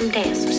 some dancers,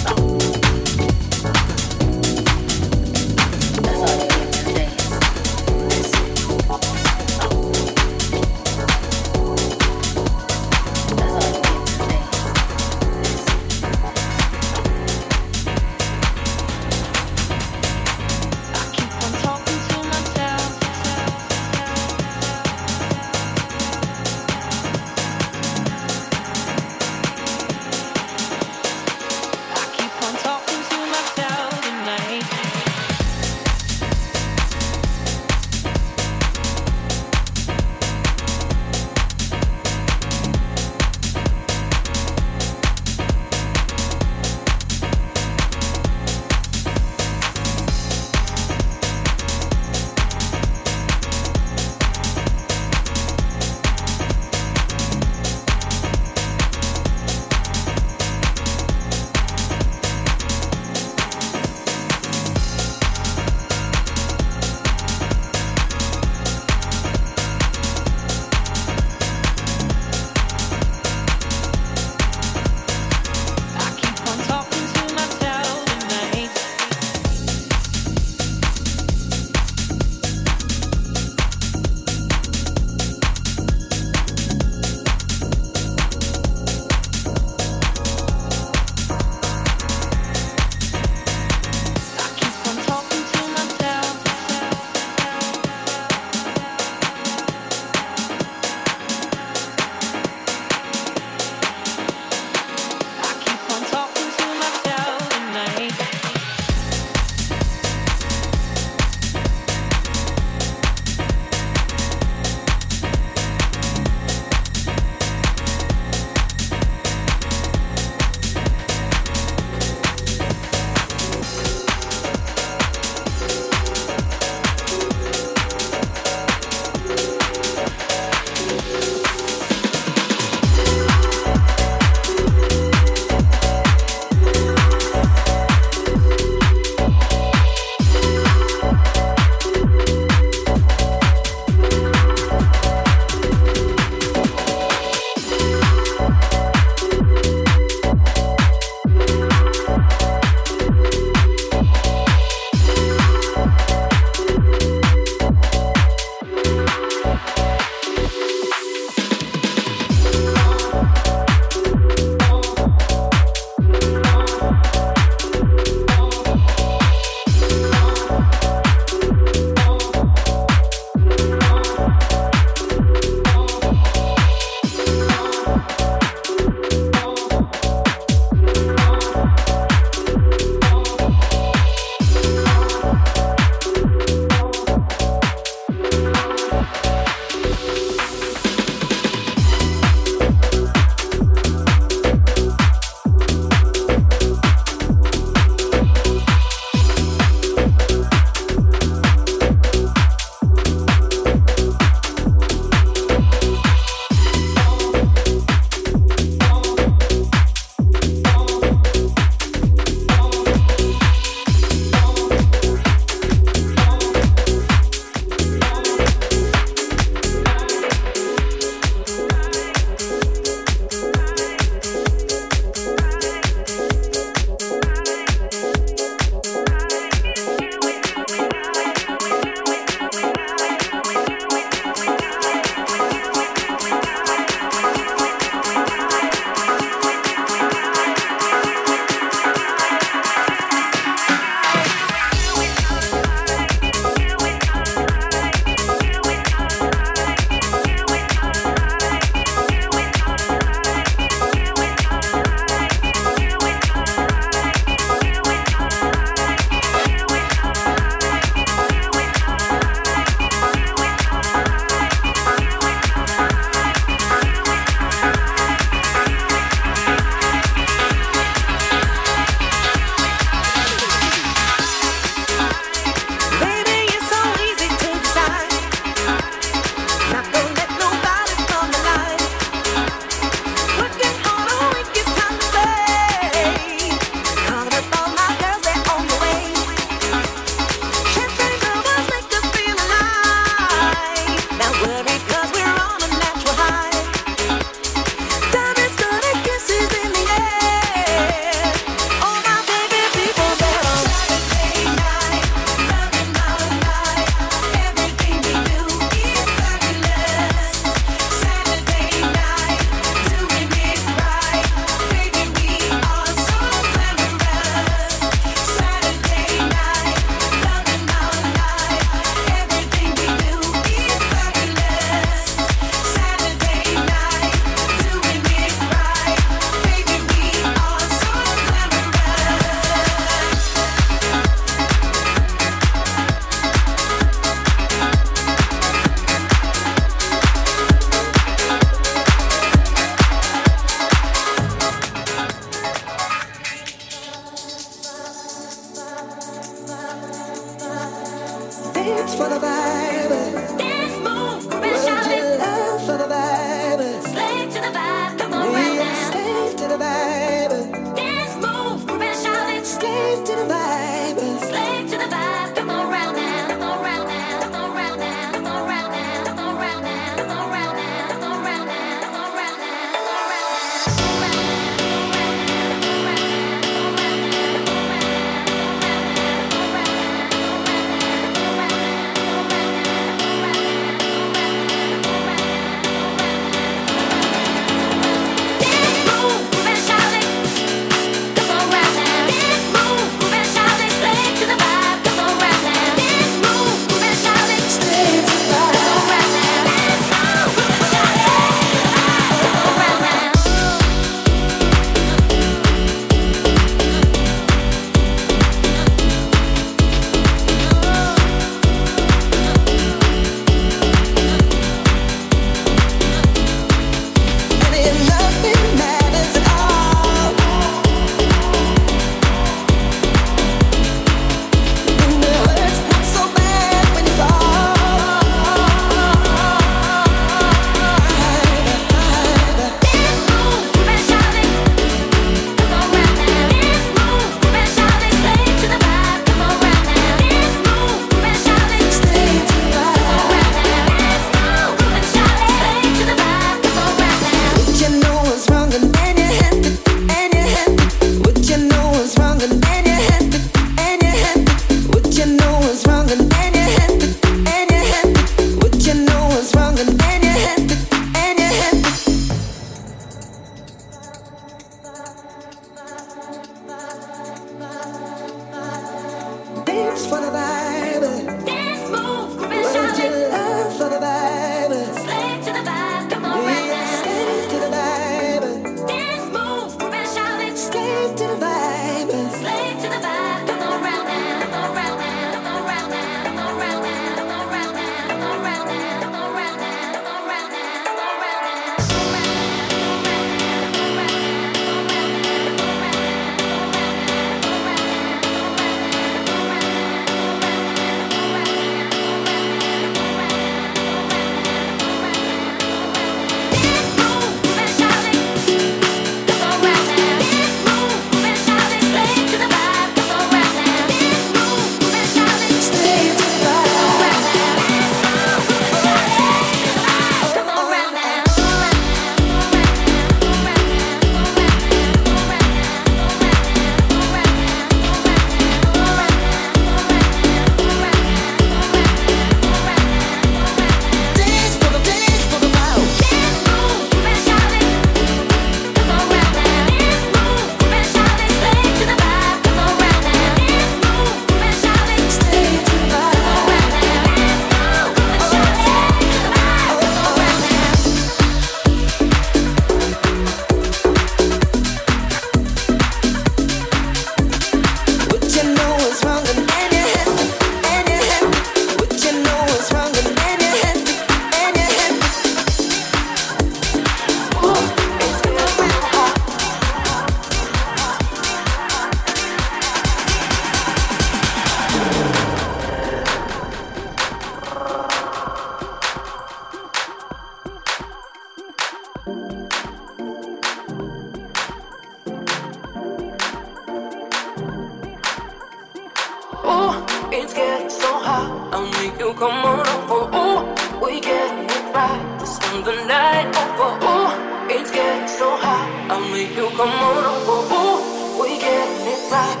It's getting so hot. I make you come on over. Ooh, we get it right. Just spend the night over. Ooh, it's getting so hot. I make you come on over. Ooh, we get it right.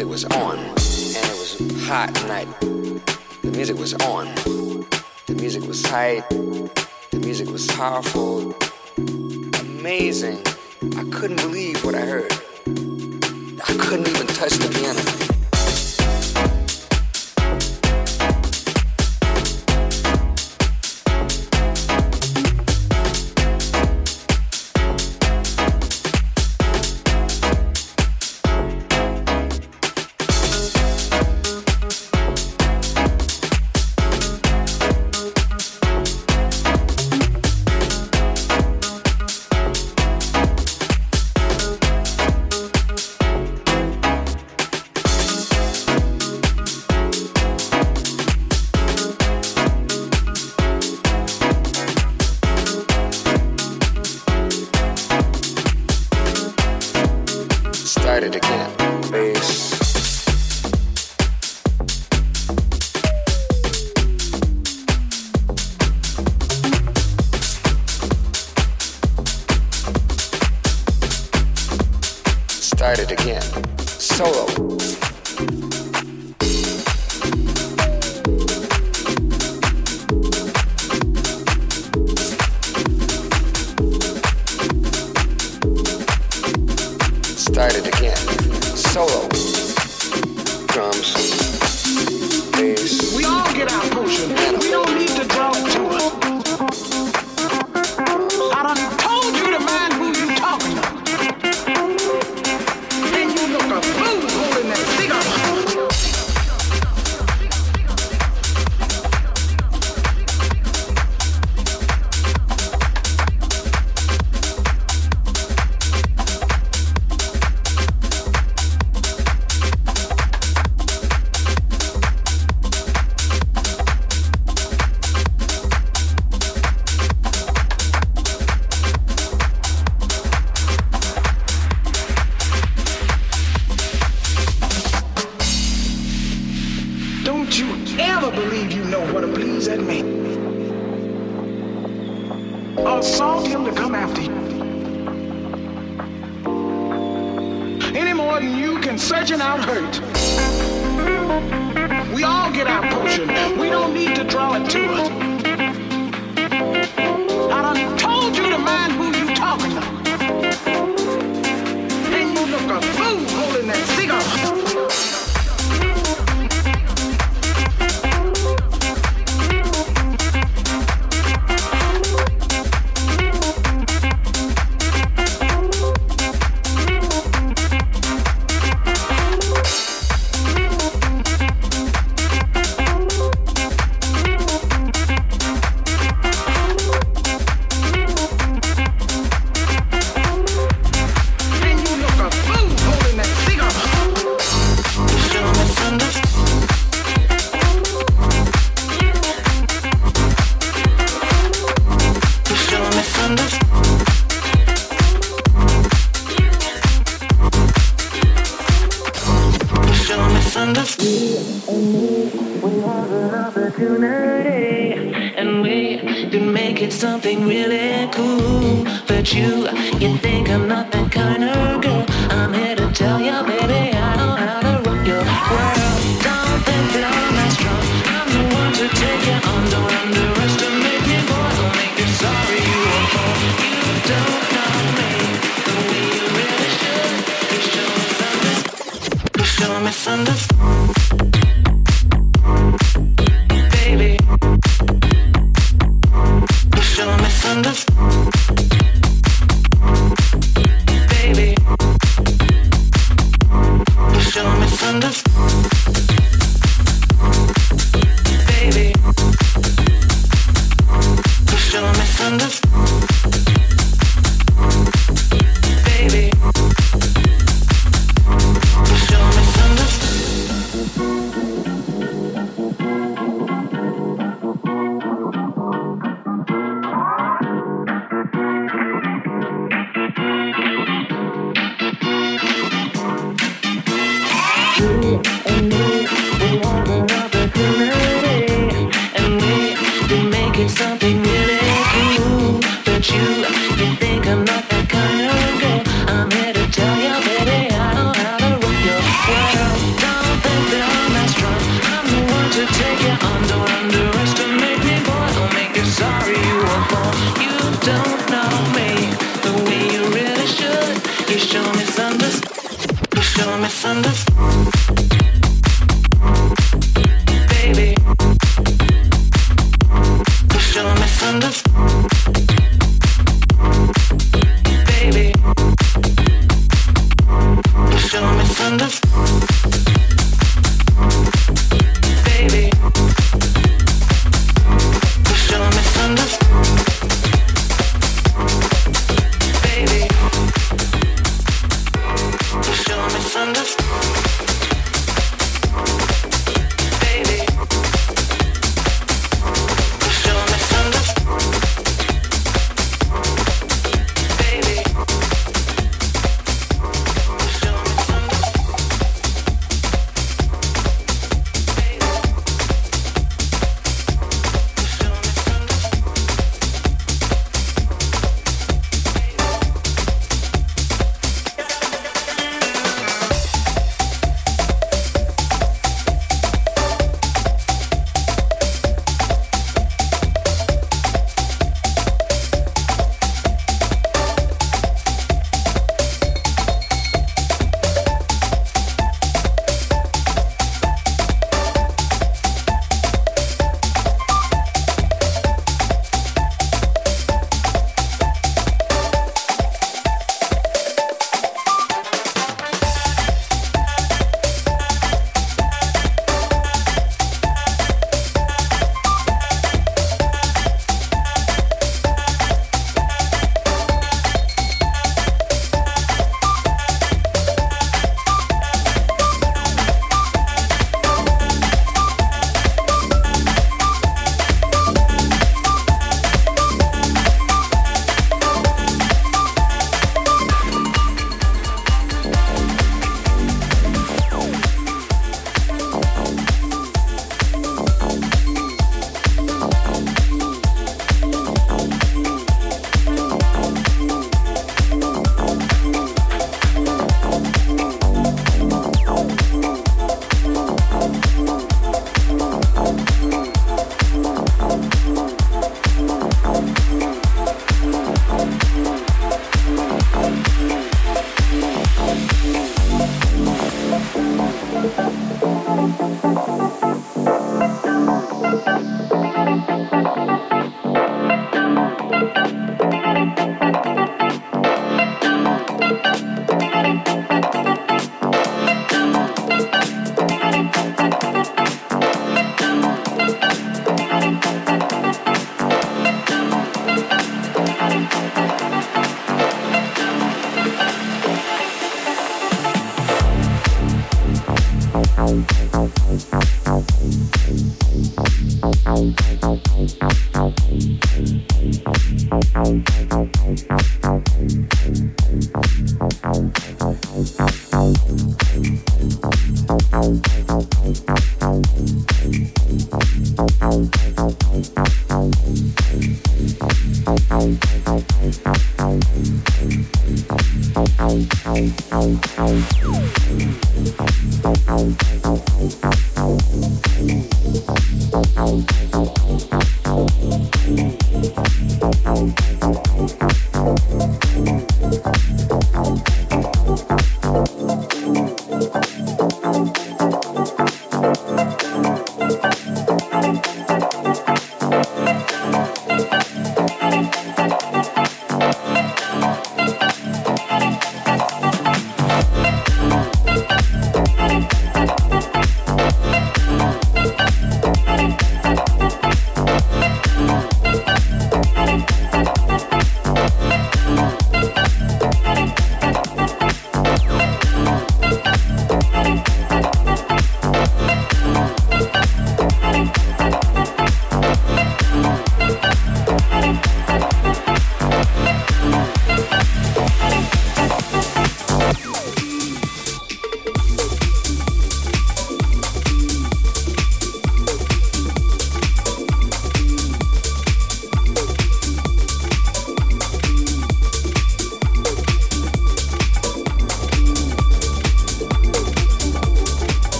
Music was on, and it was hot night. The music was on. The music was tight. The music was powerful. Amazing. I couldn't believe what I heard. I couldn't even touch the piano.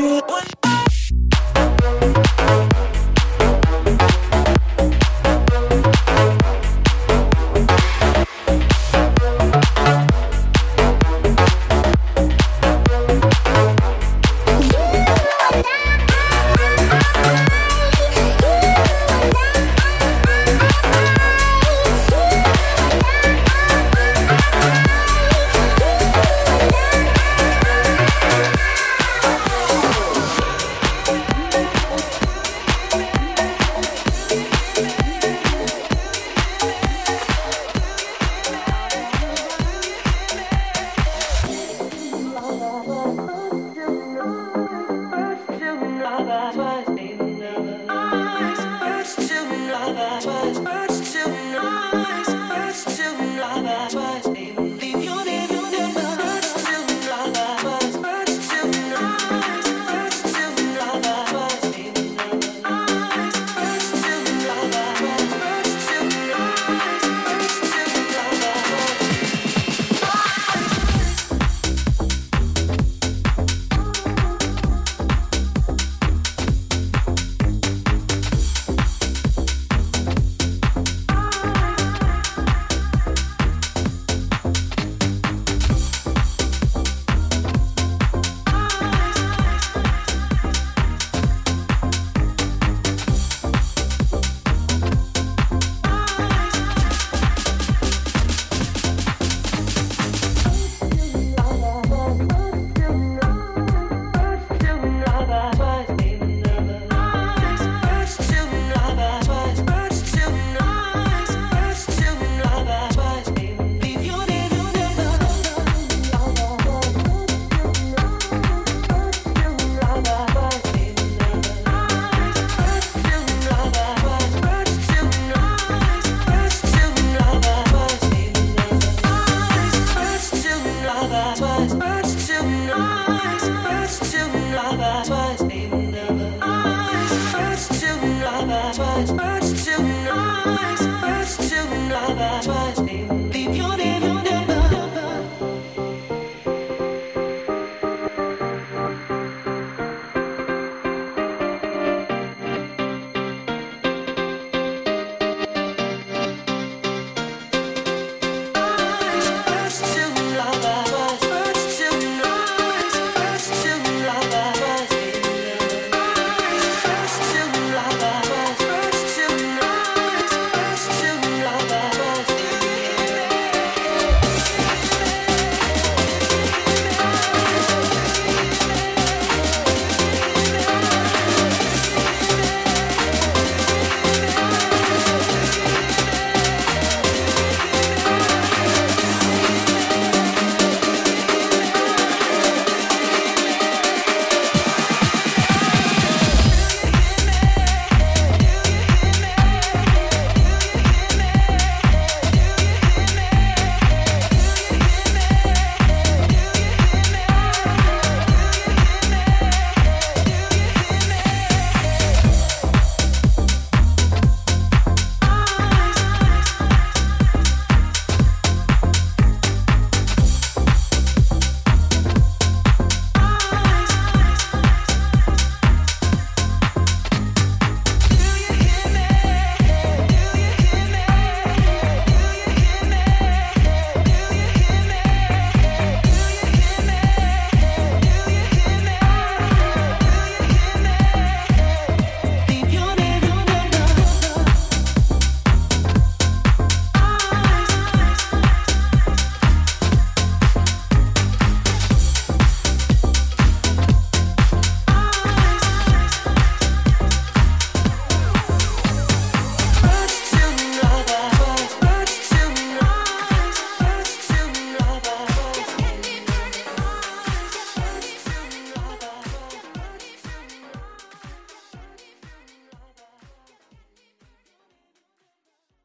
Bye.